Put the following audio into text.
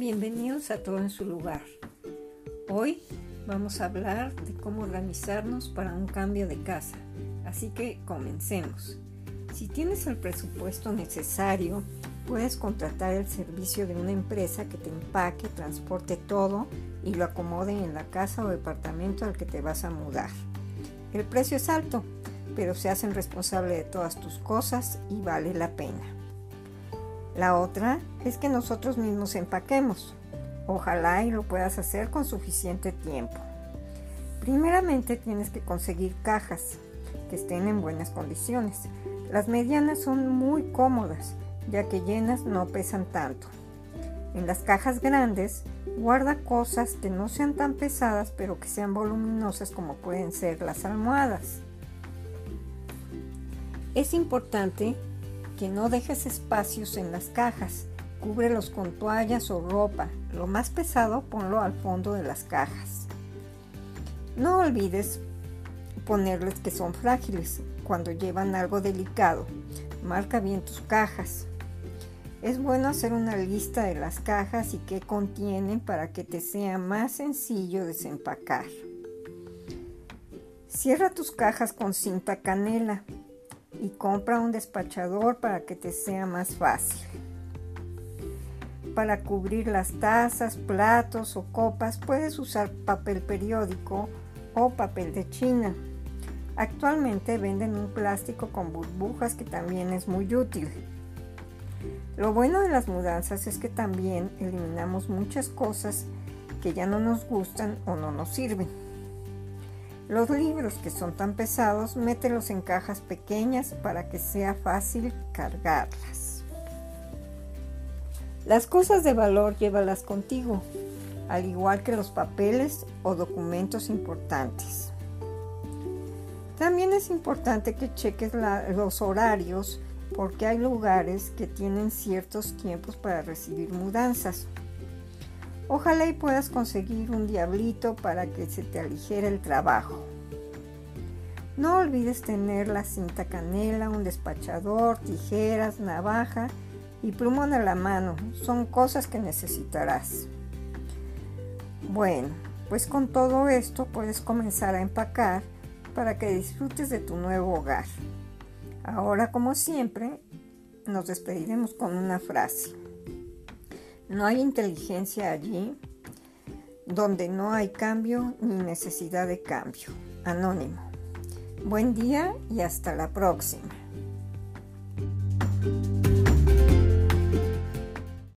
Bienvenidos a Todo en su lugar. Hoy vamos a hablar de cómo organizarnos para un cambio de casa. Así que comencemos. Si tienes el presupuesto necesario, puedes contratar el servicio de una empresa que te empaque, transporte todo y lo acomode en la casa o departamento al que te vas a mudar. El precio es alto, pero se hacen responsable de todas tus cosas y vale la pena. La otra es que nosotros mismos empaquemos. Ojalá y lo puedas hacer con suficiente tiempo. Primeramente tienes que conseguir cajas que estén en buenas condiciones. Las medianas son muy cómodas, ya que llenas no pesan tanto. En las cajas grandes guarda cosas que no sean tan pesadas pero que sean voluminosas como pueden ser las almohadas. Es importante que no dejes espacios en las cajas. Cúbrelos con toallas o ropa. Lo más pesado ponlo al fondo de las cajas. No olvides ponerles que son frágiles cuando llevan algo delicado. Marca bien tus cajas. Es bueno hacer una lista de las cajas y qué contienen para que te sea más sencillo desempacar. Cierra tus cajas con cinta canela y compra un despachador para que te sea más fácil. Para cubrir las tazas, platos o copas puedes usar papel periódico o papel de China. Actualmente venden un plástico con burbujas que también es muy útil. Lo bueno de las mudanzas es que también eliminamos muchas cosas que ya no nos gustan o no nos sirven. Los libros que son tan pesados, mételos en cajas pequeñas para que sea fácil cargarlas. Las cosas de valor llévalas contigo, al igual que los papeles o documentos importantes. También es importante que cheques los horarios porque hay lugares que tienen ciertos tiempos para recibir mudanzas. Ojalá y puedas conseguir un diablito para que se te aligere el trabajo. No olvides tener la cinta canela, un despachador, tijeras, navaja y plumón a la mano. Son cosas que necesitarás. Bueno, pues con todo esto puedes comenzar a empacar para que disfrutes de tu nuevo hogar. Ahora, como siempre, nos despediremos con una frase. No hay inteligencia allí donde no hay cambio ni necesidad de cambio. Anónimo. Buen día y hasta la próxima.